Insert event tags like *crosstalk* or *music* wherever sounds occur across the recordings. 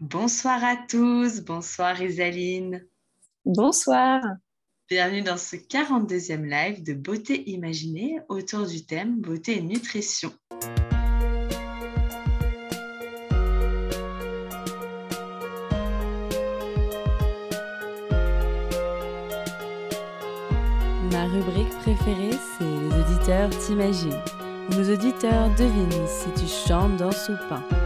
Bonsoir à tous, bonsoir Isaline. Bonsoir. Bienvenue dans ce 42e live de Beauté Imaginée autour du thème Beauté et Nutrition. Ma rubrique préférée, c'est Les auditeurs t'imaginent, où nos auditeurs devinent si tu chantes, dans ou pas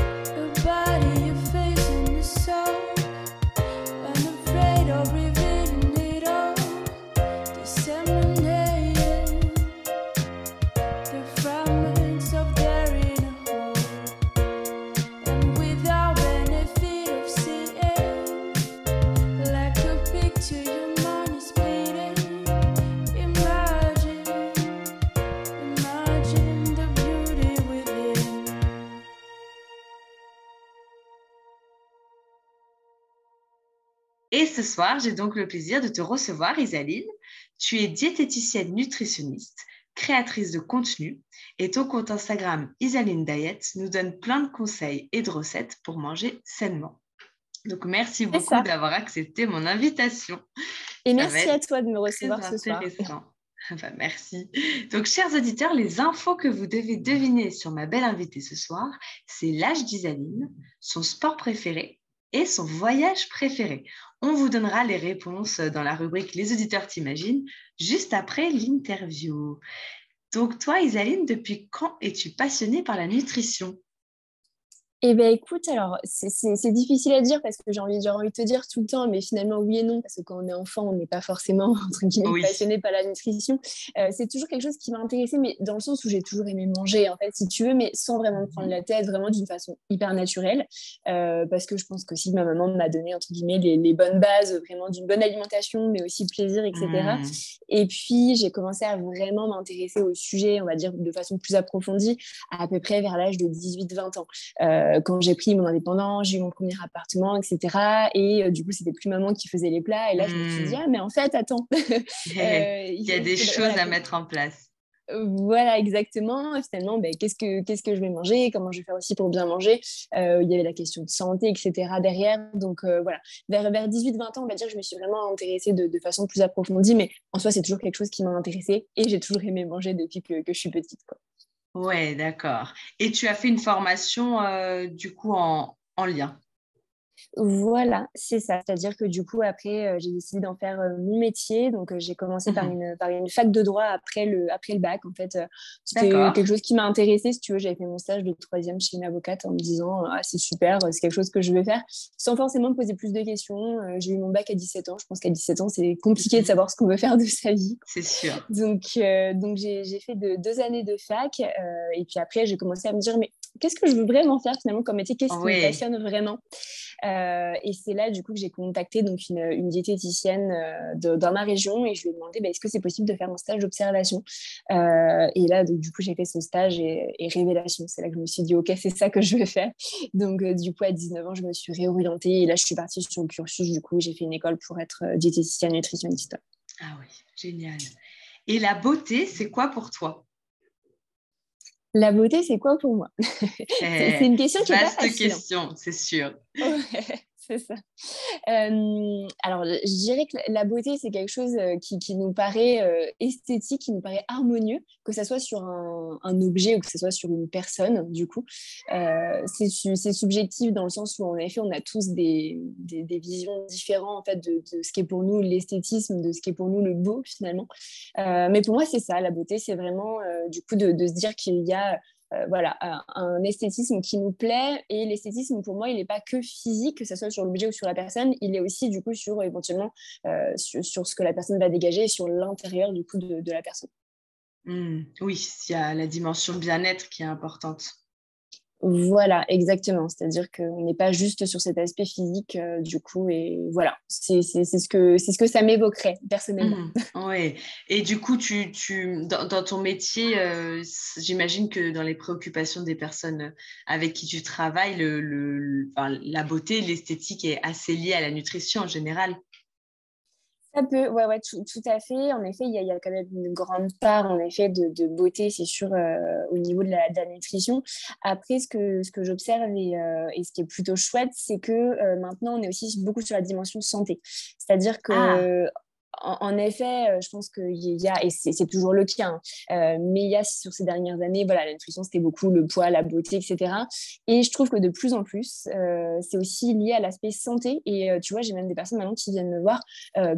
Soir, j'ai donc le plaisir de te recevoir, Isaline. Tu es diététicienne nutritionniste, créatrice de contenu, et ton compte Instagram Isaline Diet nous donne plein de conseils et de recettes pour manger sainement. Donc, merci beaucoup d'avoir accepté mon invitation. Et merci à toi de me recevoir ce soir. Intéressant. Bah, merci. Donc, chers auditeurs, les infos que vous devez deviner sur ma belle invitée ce soir, c'est l'âge d'Isaline, son sport préféré et son voyage préféré. On vous donnera les réponses dans la rubrique Les auditeurs t'imaginent juste après l'interview. Donc toi, Isaline, depuis quand es-tu passionnée par la nutrition? Eh bien, écoute, alors, c'est difficile à dire parce que j'ai envie, envie de te dire tout le temps, mais finalement, oui et non, parce que quand on est enfant, on n'est pas forcément, *laughs* entre guillemets, passionné par la nutrition. Euh, c'est toujours quelque chose qui m'a intéressée, mais dans le sens où j'ai toujours aimé manger, en fait, si tu veux, mais sans vraiment me prendre la tête, vraiment d'une façon hyper naturelle, euh, parce que je pense que si ma maman m'a donné, entre guillemets, les, bonnes bases, vraiment d'une bonne alimentation, mais aussi plaisir, etc. Mmh. Et puis, j'ai commencé à vraiment m'intéresser au sujet, on va dire, de façon plus approfondie, à, peu près vers l'âge de 18-20 ans. Euh, quand j'ai pris mon indépendance, j'ai eu mon premier appartement, etc. Et euh, du coup, c'était plus maman qui faisait les plats. Et là, je me suis dit, hmm. ah, mais en fait, attends. Euh, *laughs* *laughs* il y a des choses à mettre en place. Voilà, exactement. Finalement, ben, qu'est-ce, que, qu'est-ce que je vais manger? Comment je vais faire aussi pour bien manger? Il y avait la question de santé, etc. derrière. Donc voilà, vers, vers 18-20 ans, on va dire je me suis vraiment intéressée de, de, façon plus approfondie. Mais en soi, c'est toujours quelque chose qui m'a intéressée et j'ai toujours aimé manger depuis que, que je suis petite. Quoi. Ouais, d'accord. Et tu as fait une formation euh, du coup en, en lien? Voilà, c'est ça. C'est-à-dire que du coup, après, euh, j'ai décidé d'en faire euh, mon métier. Donc, euh, j'ai commencé par, mmh une, par une fac de droit après le, après le bac. En fait, c'était quelque chose qui m'a intéressée. Si tu veux, j'avais fait mon stage de troisième chez une avocate en me disant ah, c'est super, c'est quelque chose que je vais faire, sans forcément me poser plus de questions. j'ai eu mon bac à 17 ans. Je pense qu'à 17 ans, c'est compliqué de mmh savoir ce qu'on veut faire de sa vie. C'est sûr. Donc, donc j'ai fait de, deux années de fac. et puis après, j'ai commencé à me dire mais qu'est-ce que je veux vraiment faire finalement comme métier? Qu'est-ce qui me passionne vraiment? Euh, et c'est là, du coup, que j'ai contacté donc, une, une diététicienne euh, dans ma région et je lui ai demandé bah, est-ce que c'est possible de faire un stage d'observation? Euh, Et là, donc, du coup, j'ai fait ce stage et, révélation. C'est là que je me suis dit ok, c'est ça que je veux faire. Donc, du coup, à 19 ans, je me suis réorientée et là, je suis partie sur le cursus. Du coup, j'ai fait une école pour être diététicienne nutritionniste. Ah oui, génial. Et la beauté, c'est quoi pour toi? La beauté, c'est quoi pour moi? *laughs* C'est une question qui est pas facile. question, c'est sûr. C'est ça. Euh, alors, je dirais que la beauté, c'est quelque chose euh, qui, nous paraît euh, esthétique, qui nous paraît harmonieux, que ce soit sur un, objet ou que ce soit sur une personne, du coup. c'est subjectif dans le sens où, en effet, on a tous des, des, des visions différentes en fait, de, de ce qui est pour nous l'esthétisme, de ce qui est pour nous le beau, finalement. mais pour moi, c'est ça, la beauté, c'est vraiment, du coup, de, de se dire qu'il y a euh, voilà, un, esthétisme qui nous plaît. Et l'esthétisme, pour moi, il n'est pas que physique, que ce soit sur l'objet ou sur la personne, il est aussi du coup sur éventuellement euh, sur, ce que la personne va dégager sur l'intérieur du coup de, la personne. Mmh. oui, il y a la dimension bien-être qui est importante. Voilà, exactement. C'est-à-dire qu'on n'est pas juste sur cet aspect physique, euh, du coup, et voilà, c'est ce, que, ça m'évoquerait personnellement. Mmh, oui, et du coup, tu, dans, ton métier, euh, j'imagine que dans les préoccupations des personnes avec qui tu travailles, le, la beauté, l'esthétique est assez liée à la nutrition en général. Ça peut, ouais, ouais, tout, tout, à fait. En effet, il y, a, quand même une grande part, en effet, de, beauté, c'est sûr, euh, au niveau de la, nutrition. Après, ce que, ce que j'observe et, euh, ce qui est plutôt chouette, c'est que euh, maintenant, on est aussi beaucoup sur la dimension santé. C'est-à-dire que ah en, effet, euh, je pense qu'il y a, et c'est toujours le cas, hein, euh, mais il y a sur ces dernières années, voilà, la nutrition, c'était beaucoup le poids, la beauté, etc. Et je trouve que de plus en plus, euh, c'est aussi lié à l'aspect santé. Et tu vois, j'ai même des personnes maintenant qui viennent me voir,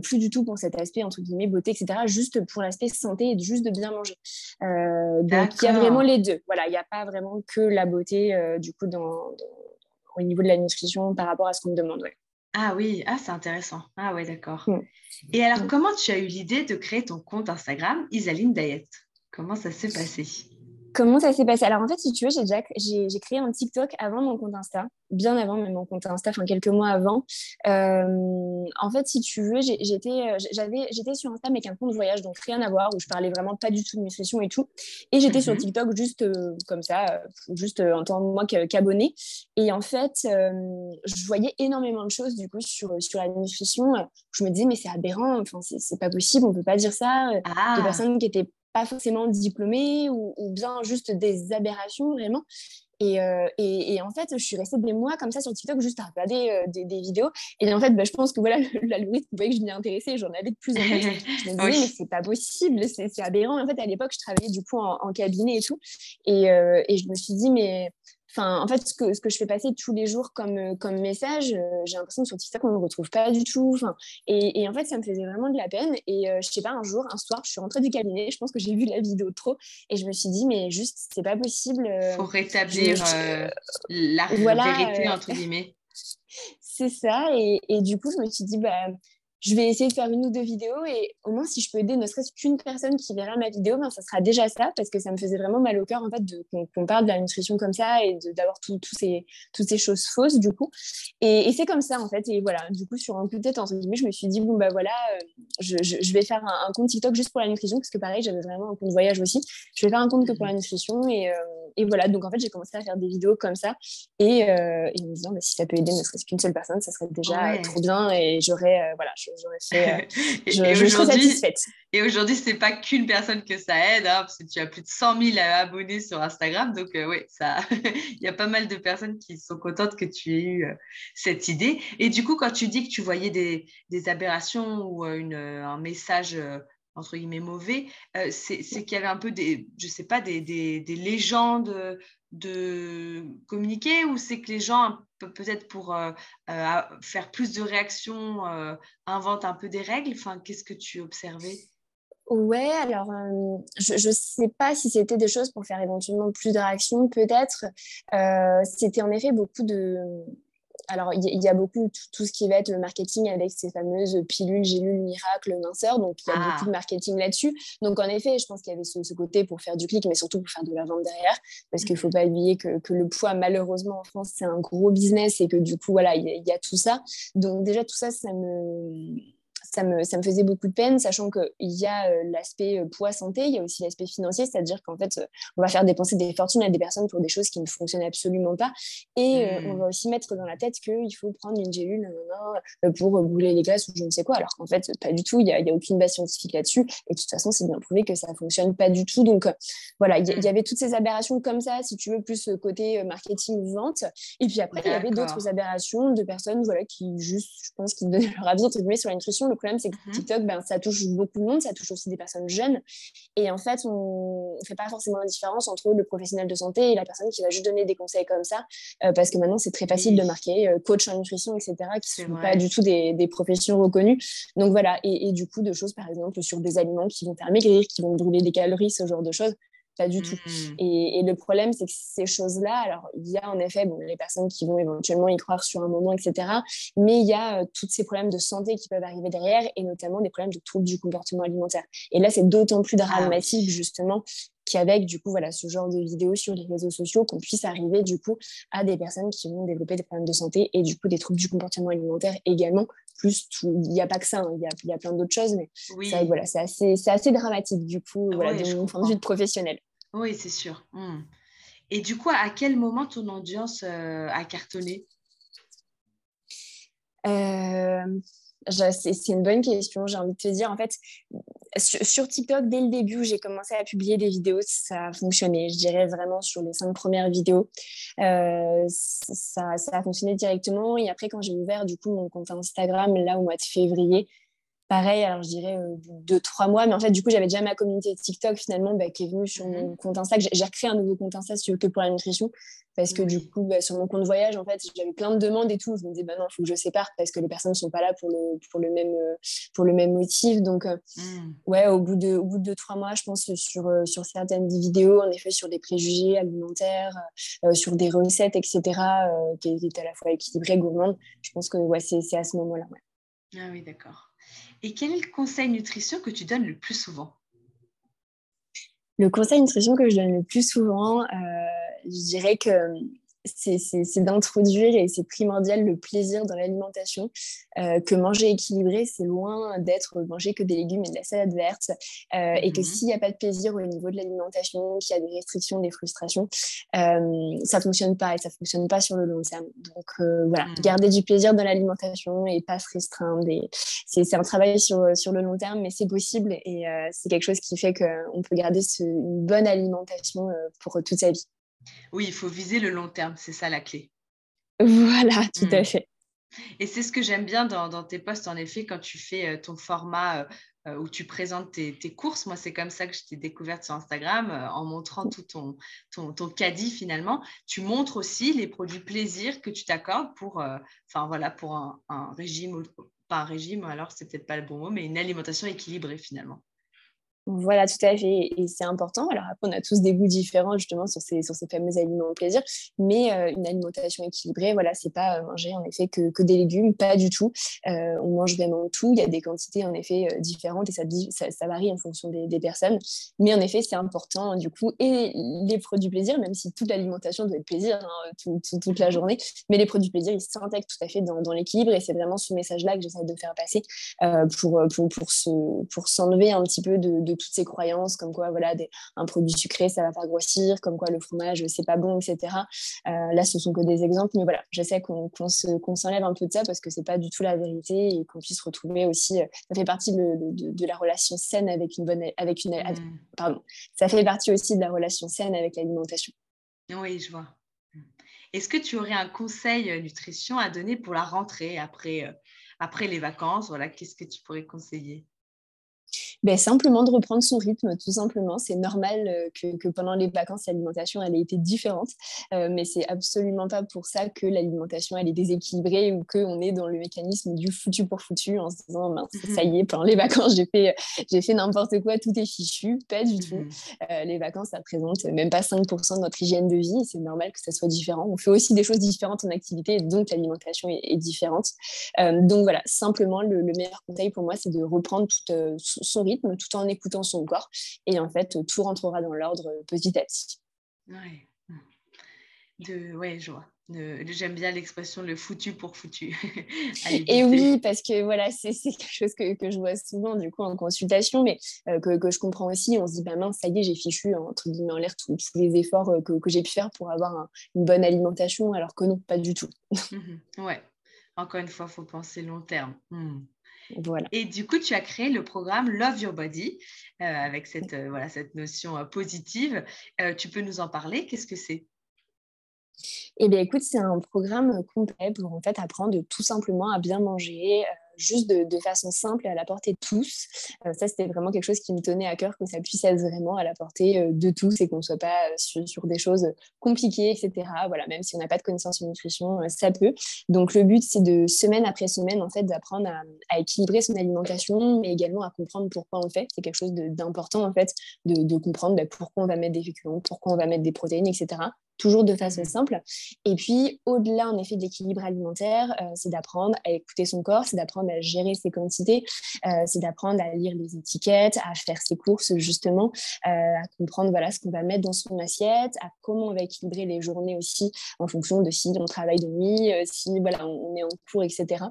plus du tout pour cet aspect, entre guillemets, beauté, etc., juste pour l'aspect santé et juste de bien manger. donc, il y a vraiment les deux. Voilà, il n'y a pas vraiment que la beauté, du coup, dans, au niveau de la nutrition par rapport à ce qu'on me demande. Ah oui, ah, c'est intéressant. Ah ouais, d'accord. Et alors, mm. comment tu as eu l'idée de créer ton compte Instagram Isaline Diet Comment ça s'est passé? Comment ça s'est passé? Alors en fait, si tu veux, j'ai déjà j'ai, créé un TikTok avant mon compte Insta, bien avant même mon compte Insta, enfin quelques mois avant. Euh, en fait, si tu veux, j'étais euh, j'avais j'étais sur Insta mais avec un compte voyage, donc rien à voir, où je parlais vraiment pas du tout de nutrition et tout. Et j'étais sur mhm. TikTok juste euh, comme ça, juste en tant que moi qu'abonné. Et en fait, je voyais énormément de choses du coup sur sur la nutrition. Je me disais mais c'est aberrant, enfin c'est, pas possible, on peut pas dire ça. Des ah. personnes qui étaient pas forcément diplômés ou, bien juste des aberrations vraiment. Et, euh, et, et, en fait, je suis restée des mois comme ça sur TikTok juste à regarder euh, des, des, vidéos. Et en fait, bah, je pense que voilà, *laughs* l'algorithme voyait que je m'y intéressais, j'en avais de plus en plus. *laughs* Je me disais, mais c'est pas possible, c'est aberrant. En fait, à l'époque, je travaillais du coup en, cabinet et tout. Et, euh, et, je me suis dit, mais Enfin, en fait, ce que, ce que je fais passer tous les jours comme, euh, comme message, euh, j'ai l'impression que sur TikTok, on ne le retrouve pas du tout. Et, et, en fait, ça me faisait vraiment de la peine. Et euh, je sais pas, un jour, un soir, je suis rentrée du cabinet, je pense que j'ai vu la vidéo trop, et je me suis dit, mais juste, c'est pas possible. Il faut rétablir la vérité, entre guillemets. *laughs* c'est ça. Et, et, du coup, je me suis dit, bah, je vais essayer de faire une ou deux vidéos et au moins si je peux aider ne serait-ce qu'une personne qui verra ma vidéo, ben, ça sera déjà ça parce que ça me faisait vraiment mal au cœur en fait qu'on parle de la nutrition comme ça et d'avoir toutes ces, toutes ces choses fausses du coup. Et, c'est comme ça en fait. Et voilà, du coup sur un coup de tête entre guillemets, je me suis dit bon bah voilà, euh, je, je, vais faire un, compte TikTok juste pour la nutrition parce que pareil j'avais vraiment un compte voyage aussi. Je vais faire un compte que pour la nutrition et, euh, et voilà donc en fait j'ai commencé à faire des vidéos comme ça et, euh, et me disant bah, si ça peut aider ne serait-ce qu'une seule personne, ça serait déjà trop bien et j'aurais voilà j'aurais fait. Euh, *laughs* je, je suis satisfaite. Et aujourd'hui, ce n'est pas qu'une personne que ça aide, hein, parce que tu as plus de 100 000 abonnés sur Instagram. Donc, euh, oui, *laughs* il y a pas mal de personnes qui sont contentes que tu aies eu euh, cette idée. Et du coup, quand tu dis que tu voyais des, des aberrations ou une, un message entre guillemets mauvais, c'est qu'il y avait un peu des, je sais pas, des, des, des légendes de communiquer ou c'est que les gens, peut-être pour euh, euh, faire plus de réactions, euh, inventent un peu des règles? Enfin, Qu'est-ce que tu observais? Ouais, alors je ne sais pas si c'était des choses pour faire éventuellement plus de réactions, peut-être. c'était en effet beaucoup de, alors, il y, a beaucoup tout, ce qui va être marketing avec ces fameuses pilules, gélules, miracles, minceurs. Donc, il y a ah. beaucoup de marketing là-dessus. Donc, en effet, je pense qu'il y avait ce, côté pour faire du clic, mais surtout pour faire de la vente derrière. Parce qu'il ne faut pas oublier que, le poids, malheureusement, en France, c'est un gros business et que du coup, voilà, il y, y, a tout ça. Donc, déjà, tout ça, ça me ça me, ça me faisait beaucoup de peine, sachant qu'il y a euh, l'aspect euh, poids santé, il y a aussi l'aspect financier, c'est-à-dire qu'en fait, euh, on va faire dépenser des fortunes à des personnes pour des choses qui ne fonctionnent absolument pas. Et on mmh. va aussi mettre dans la tête qu'il faut prendre une gélule pour brûler les glaces ou je ne sais quoi, alors qu'en fait, pas du tout, il n'y a, a, aucune base scientifique là-dessus. Et de toute façon, c'est bien prouvé que ça ne fonctionne pas du tout. Donc voilà, il y, mmh. avait toutes ces aberrations comme ça, si tu veux, plus côté marketing ou vente. Et puis après, il y avait d'autres aberrations de personnes voilà, qui juste, je pense, qui *laughs* donnaient leur avis entre guillemets sur la nutrition. Le problème, c'est que TikTok, ben, ça touche beaucoup de monde, ça touche aussi des personnes jeunes. Et en fait, on ne fait pas forcément la différence entre le professionnel de santé et la personne qui va juste donner des conseils comme ça. Euh, parce que maintenant, c'est très facile de marquer euh, coach en nutrition, etc., qui ne sont pas du tout des, des, professions reconnues. Donc voilà. Et, et, du coup, de choses, par exemple, sur des aliments qui vont faire maigrir, qui vont brûler des calories, ce genre de choses pas du tout. Mmh. Et, le problème, c'est que ces choses-là, alors il y a en effet bon, les personnes qui vont éventuellement y croire sur un moment, etc. Mais il y a euh, tous ces problèmes de santé qui peuvent arriver derrière, et notamment des problèmes de troubles du comportement alimentaire. Et là, c'est d'autant plus ah dramatique, justement, qu'avec du coup voilà ce genre de vidéos sur les réseaux sociaux, qu'on puisse arriver du coup à des personnes qui vont développer des problèmes de santé et du coup des troubles du comportement alimentaire également. Plus il n'y a pas que ça, hein, il y, a, plein d'autres choses, mais voilà, c'est assez, assez dramatique du coup voilà, de mon point de vue de professionnel. Oui, c'est sûr. Mmh. Et du coup, à quel moment ton audience a cartonné? Euh, c'est une bonne question, j'ai envie de te dire. En fait, sur, TikTok, dès le début, j'ai commencé à publier des vidéos, ça a fonctionné. Je dirais vraiment sur les cinq premières vidéos, euh, ça, ça, a fonctionné directement. Et après, quand j'ai ouvert du coup mon compte Instagram, là au mois de février, pareil, alors je dirais euh, deux, trois mois, mais en fait, du coup, j'avais déjà ma communauté TikTok finalement bah, qui est venue sur mon mmh compte Insta. J'ai recréé un nouveau compte Insta que pour la nutrition parce que du coup, bah, sur mon compte voyage, en fait, j'avais plein de demandes et tout. Je me disais, bah non, il faut que je sépare parce que les personnes ne sont pas là pour le, pour le, même, euh, pour le même motif. Donc, euh, mmh. ouais, au bout, de, au bout de trois mois, je pense sur, sur certaines vidéos, en effet, sur des préjugés alimentaires, sur des recettes, etc., qui étaient à la fois équilibrées, gourmandes, je pense que ouais, c'est à ce moment-là. Ah oui, d'accord. Et quel conseil nutrition que tu donnes le plus souvent? Le conseil nutrition que je donne le plus souvent, euh, je dirais que c'est d'introduire, et c'est primordial, le plaisir dans l'alimentation, euh, que manger équilibré, c'est loin d'être manger que des légumes et de la salade verte, euh, et que mmh s'il n'y a pas de plaisir au niveau de l'alimentation, qu'il y a des restrictions, des frustrations, euh, ça ne fonctionne pas, et ça ne fonctionne pas sur le long terme. Donc voilà, mmh. garder du plaisir dans l'alimentation et pas se restreindre. C'est un travail sur, sur le long terme, mais c'est possible, et c'est quelque chose qui fait qu'on peut garder une bonne alimentation pour toute sa vie. Oui, il faut viser le long terme, c'est ça la clé. Voilà, tout à mmh. fait. Et c'est ce que j'aime bien dans, tes posts, en effet, quand tu fais euh, ton format euh, euh, où tu présentes tes, courses. Moi, c'est comme ça que je t'ai découverte sur Instagram, en montrant tout ton, ton, caddie finalement. Tu montres aussi les produits plaisir que tu t'accordes pour, enfin voilà, pour un, un régime, pas un régime, alors c'est peut-être pas le bon mot, mais une alimentation équilibrée finalement. Voilà, tout à fait. Et c'est important. Alors après, on a tous des goûts différents justement sur ces, sur ces fameux aliments au plaisir. Mais euh, une alimentation équilibrée, voilà, c'est pas euh, manger en effet que, que, des légumes, pas du tout. Euh, on mange vraiment tout. Il y a des quantités en effet différentes et ça, ça, varie en fonction des, personnes. Mais en effet, c'est important du coup. Et les produits plaisir, même si toute l'alimentation doit être plaisir hein, toute la journée, mais les produits plaisir, ils s'intègrent tout à fait dans, dans l'équilibre. Et c'est vraiment ce message-là que j'essaie de faire passer pour, pour, pour, pour s'enlever un petit peu de toutes ces croyances comme quoi voilà un produit sucré ça va pas grossir comme quoi le fromage c'est pas bon etc euh, là ce sont que des exemples mais voilà j'essaie qu'on s'enlève un peu de ça parce que c'est pas du tout la vérité et qu'on puisse retrouver aussi euh, ça fait partie de, la relation saine avec une bonne avec une mmh. pardon ça fait partie aussi de la relation saine avec l'alimentation. Oui je vois. Est-ce que tu aurais un conseil euh, nutrition à donner pour la rentrée après, après les vacances? Voilà, qu'est-ce que tu pourrais conseiller? Ben, simplement de reprendre son rythme, tout simplement. C'est normal euh, que, que, pendant les vacances, l'alimentation elle ait été différente, euh, mais c'est absolument pas pour ça que l'alimentation elle est déséquilibrée ou qu'on est dans le mécanisme du foutu pour foutu en se disant mince, ça y est, pendant les vacances, j'ai fait, j'ai fait n'importe quoi, tout est fichu. Pas du tout. Euh, les vacances, ça représente même pas 5% de notre hygiène de vie. C'est normal que ça soit différent. On fait aussi des choses différentes en activité, donc l'alimentation est, différente. donc voilà, simplement, le, le, meilleur conseil pour moi, c'est de reprendre tout, son rythme tout en écoutant son corps. Et en fait, tout rentrera dans l'ordre petit à petit. Ouais, de, ouais je vois. J'aime bien l'expression le foutu pour foutu. *laughs* et oui, parce que voilà, c'est quelque chose que, que, je vois souvent du coup en consultation, mais euh, que, que, je comprends aussi. On se dit, bah mince, ça y est, j'ai fichu entre guillemets en l'air tous, les efforts euh, que, j'ai pu faire pour avoir une bonne alimentation, alors que non, pas du tout. Mmh *laughs* ouais, encore une fois, il faut penser long terme. Mmh. Voilà. Et du coup, tu as créé le programme Love Your Body euh, avec cette, euh, voilà, cette notion euh, positive. tu peux nous en parler? Qu'est-ce que c'est? Eh bien, écoute, c'est un programme complet pour en fait apprendre tout simplement à bien manger, juste de, façon simple à la portée de tous. Euh, ça, c'était vraiment quelque chose qui me tenait à cœur, que ça puisse être vraiment à la portée euh, de tous et qu'on ne soit pas euh, sur, des choses compliquées, etc. Voilà, même si on n'a pas de connaissances en nutrition, ça peut. Donc, le but, c'est de semaine après semaine, en fait, d'apprendre à, équilibrer son alimentation, mais également à comprendre pourquoi on le fait. C'est quelque chose d'important, en fait, de, comprendre bah, pourquoi on va mettre des féculents, pourquoi on va mettre des protéines, etc. toujours de façon simple. Et puis, au-delà, en effet, de l'équilibre alimentaire, euh, c'est d'apprendre à écouter son corps, c'est d'apprendre à gérer ses quantités, euh, c'est d'apprendre à lire les étiquettes, à faire ses courses, justement, euh, à comprendre voilà, ce qu'on va mettre dans son assiette, à comment on va équilibrer les journées aussi en fonction de si on travaille de nuit, si voilà, on est en cours, etc.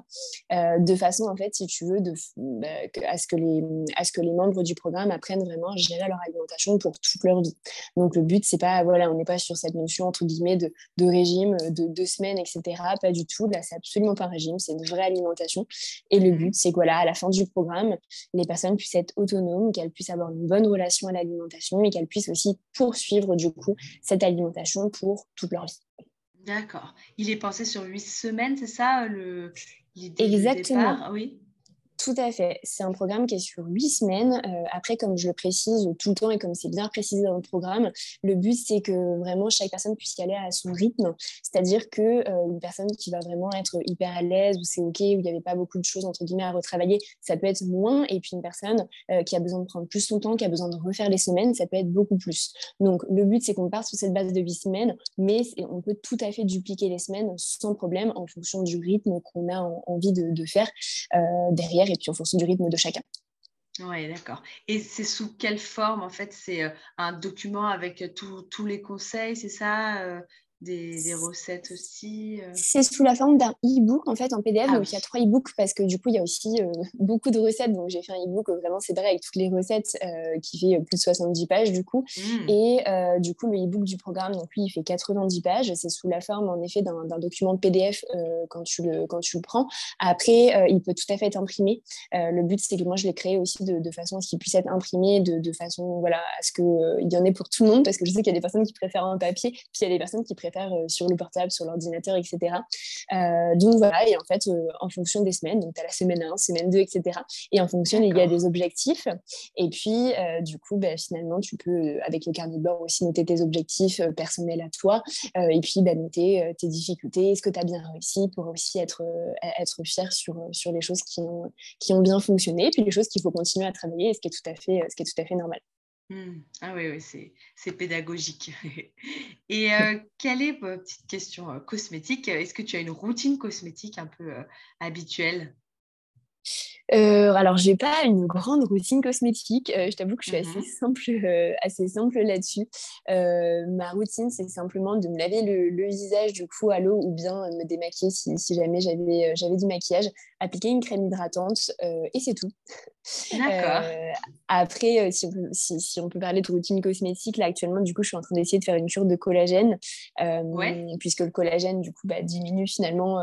de façon, en fait, si tu veux, bah, à, ce que les, à ce que les membres du programme apprennent vraiment à gérer leur alimentation pour toute leur vie. Donc, le but, c'est pas, voilà, on n'est pas sur cette notion entre guillemets de, régime de deux semaines, etc. Pas du tout. Là, c'est absolument pas un régime, c'est une vraie alimentation. Et le but, c'est que voilà, à la fin du programme, les personnes puissent être autonomes, qu'elles puissent avoir une bonne relation à l'alimentation et qu'elles puissent aussi poursuivre du coup cette alimentation pour toute leur vie. D'accord. Il est pensé sur huit semaines, c'est ça le Exactement. oui. Tout à fait. C'est un programme qui est sur huit semaines. Euh, après, comme je le précise tout le temps et comme c'est bien précisé dans le programme, le but, c'est que vraiment chaque personne puisse y aller à son rythme. C'est-à-dire qu'une euh, personne qui va vraiment être hyper à l'aise, où c'est OK, où il n'y avait pas beaucoup de choses, entre guillemets, à retravailler, ça peut être moins. Et puis une personne euh, qui a besoin de prendre plus son temps, qui a besoin de refaire les semaines, ça peut être beaucoup plus. Donc, le but, c'est qu'on parte sur cette base de huit semaines, mais on peut tout à fait dupliquer les semaines sans problème en fonction du rythme qu'on a envie de faire derrière et puis en fonction du rythme de chacun. Oui, d'accord. Et c'est sous quelle forme, en fait C'est euh, un document avec euh, tous les conseils, c'est ça euh, des, recettes aussi euh. C'est sous la forme d'un e-book en fait en PDF. Ah donc il y a trois e-books parce que du coup il y a aussi euh, *laughs* beaucoup de recettes. Donc j'ai fait un e-book vraiment séparé avec toutes les recettes euh, qui fait plus de 70 pages du coup. Mmh. Et du coup le e-book du programme, donc lui il fait 90 pages. C'est sous la forme en effet d'un document PDF quand, tu le, quand tu le prends. Après il peut tout à fait être imprimé. le but c'est que moi je l'ai créé aussi de, façon à ce qu'il puisse être imprimé de, de façon voilà, à ce qu'il y en ait pour tout le monde parce que je sais qu'il y a des personnes qui préfèrent un papier puis il y a des personnes qui préfèrent euh, sur le portable, sur l'ordinateur, etc. Euh, donc voilà, et en fait, euh, en fonction des semaines, donc tu as la semaine 1, semaine 2, etc. Et en fonction, il y a des objectifs. Et puis, du coup, ben, finalement, tu peux, avec le carnet de bord, aussi noter tes objectifs personnels à toi. et puis, ben, noter tes difficultés, est-ce que tu as bien réussi pour aussi être, fier sur, les choses qui ont, bien fonctionné, puis les choses qu'il faut continuer à travailler, ce ce qui est tout à fait normal. Mmh. Ah oui, oui c'est pédagogique. *laughs* Et euh, quelle est, petite question euh, cosmétique, est-ce que tu as une routine cosmétique un peu euh, habituelle? Euh, alors, je n'ai pas une grande routine cosmétique. Euh, je t'avoue que je suis assez mmh simple, euh, assez simple là-dessus. ma routine, c'est simplement de me laver le, visage du coup à l'eau ou bien me démaquiller si, si jamais j'avais, j'avais du maquillage, appliquer une crème hydratante et c'est tout. *laughs* D'accord. après, si on, peut, si, on, peut, parler de routine cosmétique, là actuellement, du coup, je suis en train d'essayer de faire une cure de collagène, puisque le collagène, du coup, bah, diminue finalement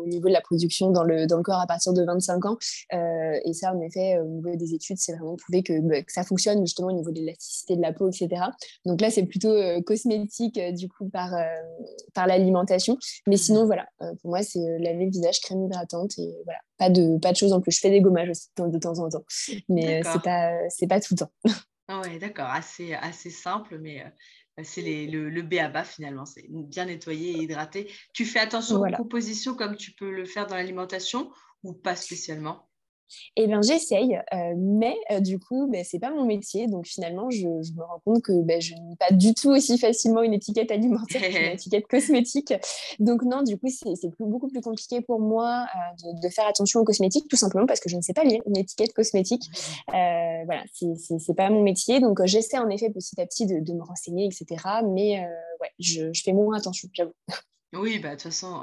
au niveau de la production dans le, dans le corps à partir de 25 ans. Euh, et ça, en effet, au niveau des études, c'est vraiment prouvé que, bah, que, ça fonctionne justement au niveau de l'élasticité de la peau, etc. Donc là, c'est plutôt euh, cosmétique euh, du coup par, par l'alimentation. Mais mmh. sinon, voilà, pour moi, c'est laver le visage, crème hydratante et voilà, pas de, pas de choses en plus. Je fais des gommages aussi de temps en temps, mais c'est pas, pas tout le temps. Ah ouais, d'accord, assez, assez simple, mais c'est le, le B à bas finalement, c'est bien nettoyer et hydrater. Tu fais attention aux compositions comme tu peux le faire dans l'alimentation ou pas spécialement? Eh bien, j'essaye, euh, mais euh, du coup, ben, ce n'est pas mon métier. Donc, finalement, je, me rends compte que ben, je n'ai pas du tout aussi facilement une étiquette alimentaire *laughs* qu'une étiquette cosmétique. Donc, non, du coup, c'est beaucoup plus compliqué pour moi euh, de, faire attention aux cosmétiques, tout simplement parce que je ne sais pas lire une étiquette cosmétique. voilà, ce n'est pas mon métier. Donc, j'essaie en effet petit à petit de, me renseigner, etc. Mais ouais, je, je, fais moins attention, j'avoue. Oui, bah, de toute façon,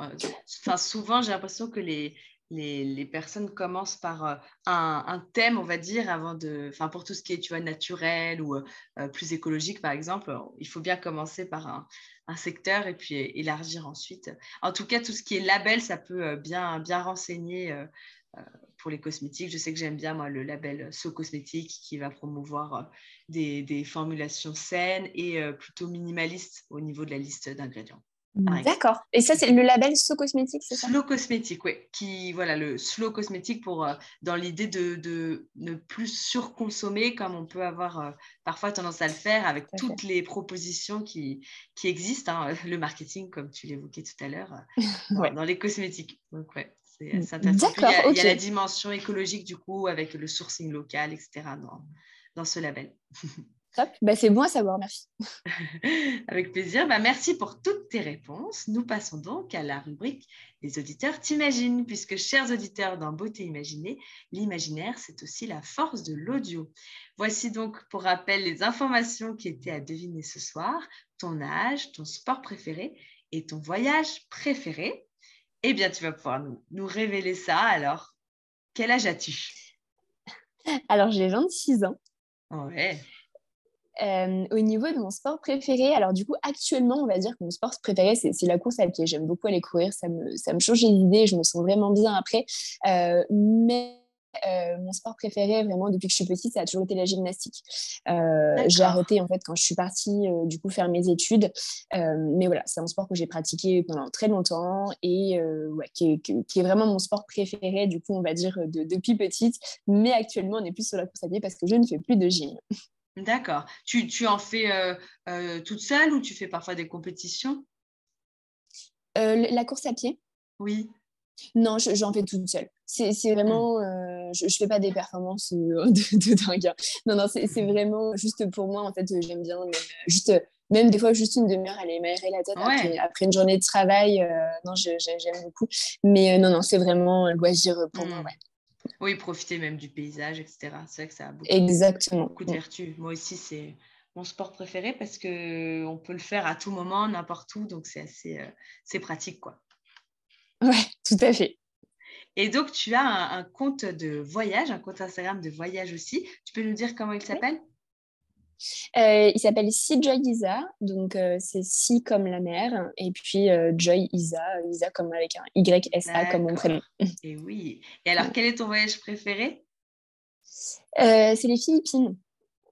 souvent, j'ai l'impression que les les, personnes commencent par euh, un, thème, on va dire, avant de, enfin pour tout ce qui est, naturel ou euh, plus écologique, par exemple, il faut bien commencer par un, secteur et puis élargir ensuite. En tout cas, tout ce qui est label, ça peut euh, bien, bien renseigner pour les cosmétiques. Je sais que j'aime bien, moi, le label So Cosmétique qui va promouvoir des formulations saines et plutôt minimalistes au niveau de la liste d'ingrédients. D'accord. Et ça, c'est le label Slow Cosmétique, c'est ça? Slow Cosmétique, oui. Qui, voilà, le Slow Cosmétique pour, euh, dans l'idée de, de, ne plus surconsommer comme on peut avoir euh, parfois tendance à le faire avec toutes les propositions qui, qui existent. Hein, *laughs* le marketing, comme tu l'évoquais tout à l'heure, euh, *laughs* dans les cosmétiques. Donc, ouais. C'est intéressant. Il y, a, il y, a, la dimension écologique, du coup, avec le sourcing local, etc., dans, dans ce label. *laughs* Top, bah, c'est bon à savoir, merci. *laughs* Avec plaisir, bah, merci pour toutes tes réponses. Nous passons donc à la rubrique Les auditeurs t'imaginent, puisque chers auditeurs dans Beauté Imaginée, l'imaginaire, c'est aussi la force de l'audio. Voici donc pour rappel les informations qui étaient à deviner ce soir, ton âge, ton sport préféré et ton voyage préféré. Eh bien, tu vas pouvoir nous, nous révéler ça. Alors, quel âge as-tu? Alors, j'ai 26 ans. Ouais. Euh, au niveau de mon sport préféré, alors du coup, actuellement, on va dire que mon sport préféré, c'est la course à pied. J'aime beaucoup aller courir, ça me, ça me change l'idée, je me sens vraiment bien après. Euh, mais euh, mon sport préféré, vraiment, depuis que je suis petite, ça a toujours été la gymnastique. j'ai arrêté, en fait, quand je suis partie, du coup, faire mes études. mais voilà, c'est un sport que j'ai pratiqué pendant très longtemps et ouais, qui, est, qui, est, vraiment mon sport préféré, du coup, on va dire, de, depuis petite. Mais actuellement, on est plus sur la course à pied parce que je ne fais plus de gym. *laughs* D'accord. Tu, tu, en fais euh, euh, toute seule ou tu fais parfois des compétitions? Euh, La course à pied Oui. Non, j'en fais toute seule. C'est vraiment, hmm. je ne fais pas des performances *laughs* de, de, dingue. Hein. Non, non, c'est vraiment juste pour moi, en fait, j'aime bien, même, juste, même des fois, juste une demi-heure, aller m'aérer la tête après, une journée de travail. non, j'aime beaucoup. Mais non, non, c'est vraiment loisir pour moi, hmm. ouais. Oui, profiter même du paysage, etc. C'est vrai que ça a beaucoup, Exactement. beaucoup de vertus. Moi aussi, c'est mon sport préféré parce qu'on peut le faire à tout moment, n'importe où. Donc, c'est assez c'est pratique, quoi. Ouais, tout à fait. Et donc, tu as un, compte de voyage, un compte Instagram de voyage aussi. Tu peux nous dire comment il s'appelle? Euh, il s'appelle Si Joy Isa, donc euh, c'est Si comme la mère, et puis euh, Joy Isa, Isa comme avec un Y-S-A comme mon prénom. Et oui. Et alors, quel est ton voyage préféré? C'est les Philippines.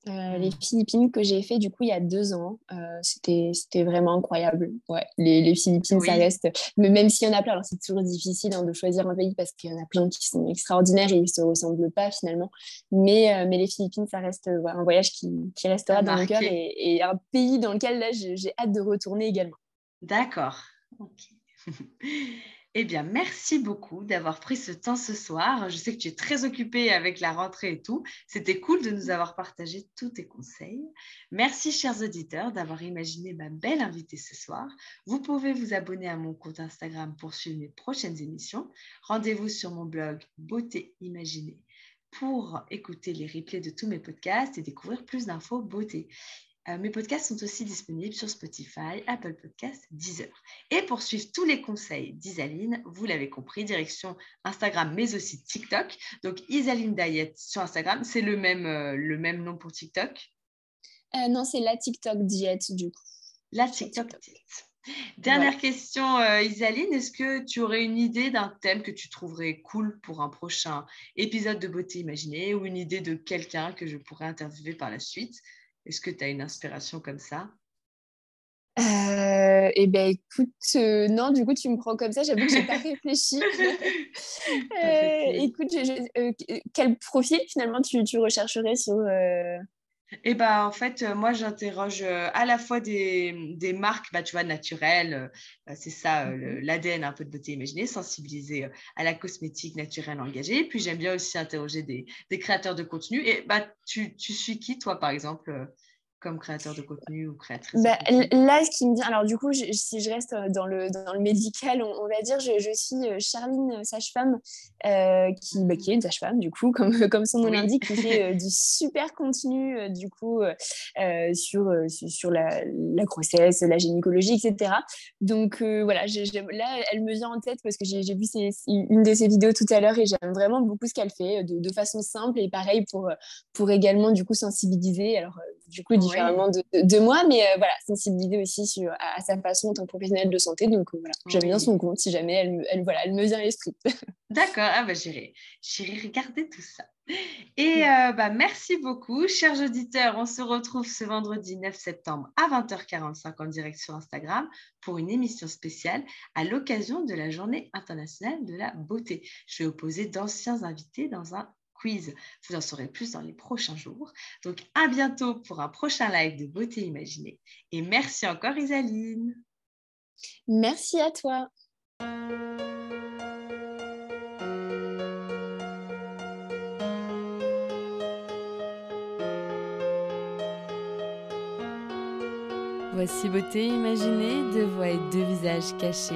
Euh, les Philippines que j'ai fait du coup il y a deux ans. Euh, c'était, c'était vraiment incroyable. Ouais, les, les Philippines, ça reste. Mais même s'il y en a plein, alors c'est toujours difficile hein, de choisir un pays parce qu'il y en a plein qui sont extraordinaires et ils ne se ressemblent pas finalement. Mais, euh, mais les Philippines, ça reste un voyage qui, qui restera dans le cœur et, et, un pays dans lequel là j'ai, j'ai hâte de retourner également. D'accord. Ok. *laughs* Eh bien, merci beaucoup d'avoir pris ce temps ce soir. Je sais que tu es très occupée avec la rentrée et tout. C'était cool de nous avoir partagé tous tes conseils. Merci, chers auditeurs, d'avoir imaginé ma belle invitée ce soir. Vous pouvez vous abonner à mon compte Instagram pour suivre mes prochaines émissions. Rendez-vous sur mon blog Beauté Imaginée pour écouter les replays de tous mes podcasts et découvrir plus d'infos beauté. Euh, mes podcasts sont aussi disponibles sur Spotify, Apple Podcasts, Deezer. Et pour suivre tous les conseils d'Isaline, vous l'avez compris, direction Instagram, mais aussi TikTok. Donc Isaline Diet sur Instagram, c'est le même, euh, le même nom pour TikTok? Euh, Non, c'est la TikTok Diet du coup. La TikTok, Diet. Dernière question, Isaline, est-ce que tu aurais une idée d'un thème que tu trouverais cool pour un prochain épisode de Beauté Imaginée ou une idée de quelqu'un que je pourrais interviewer par la suite? Est-ce que tu as une inspiration comme ça? Euh, eh bien, écoute, euh, non, du coup, tu me prends comme ça, j'avoue que je n'ai *laughs* pas réfléchi. Euh, écoute, quel profil finalement tu, tu rechercherais sur, eh ben, en fait, euh, moi, j'interroge euh, à la fois des, des, marques, bah, tu vois, naturelles, euh, bah, c'est ça, mmh l'ADN un peu de beauté imaginée, sensibiliser à la cosmétique naturelle engagée. Puis j'aime bien aussi interroger des, des, créateurs de contenu. Et bah, tu, tu suis qui, toi, par exemple comme créateur de contenu ou créatrice bah, Là, ce qui me vient, alors du coup, si je reste dans le, dans le médical, on, va dire, je, je suis euh, Charline, euh, sage-femme, euh, qui, bah, qui, est une sage-femme, du coup, *laughs* comme, comme son nom l'indique, qui fait *laughs* du super contenu, du coup, sur, sur la, la, grossesse, la gynécologie, etc. Donc voilà, là, elle me vient en tête parce que j'ai vu une de ses vidéos tout à l'heure et j'aime vraiment beaucoup ce qu'elle fait de, de, façon simple et pareil pour, pour également, du coup, sensibiliser. Alors, du coup, différemment de, moi, mais euh, voilà, sensibiliser aussi sur, à, sa façon en tant que professionnelle de santé. Donc euh, voilà, j'aime bien son compte si jamais elle, elle, voilà, elle me vient à l'esprit. *laughs* D'accord, ah bah, j'irai, regarder tout ça. Et euh, bah, merci beaucoup, chers auditeurs. On se retrouve ce vendredi 9 septembre à 20h45 en direct sur Instagram pour une émission spéciale à l'occasion de la Journée internationale de la beauté. Je vais opposer d'anciens invités dans un quiz. Vous en saurez plus dans les prochains jours. Donc, à bientôt pour un prochain live de Beauté Imaginée. Et merci encore, Isaline. Merci à toi. Voici beauté imaginée, deux voix et deux visages cachés.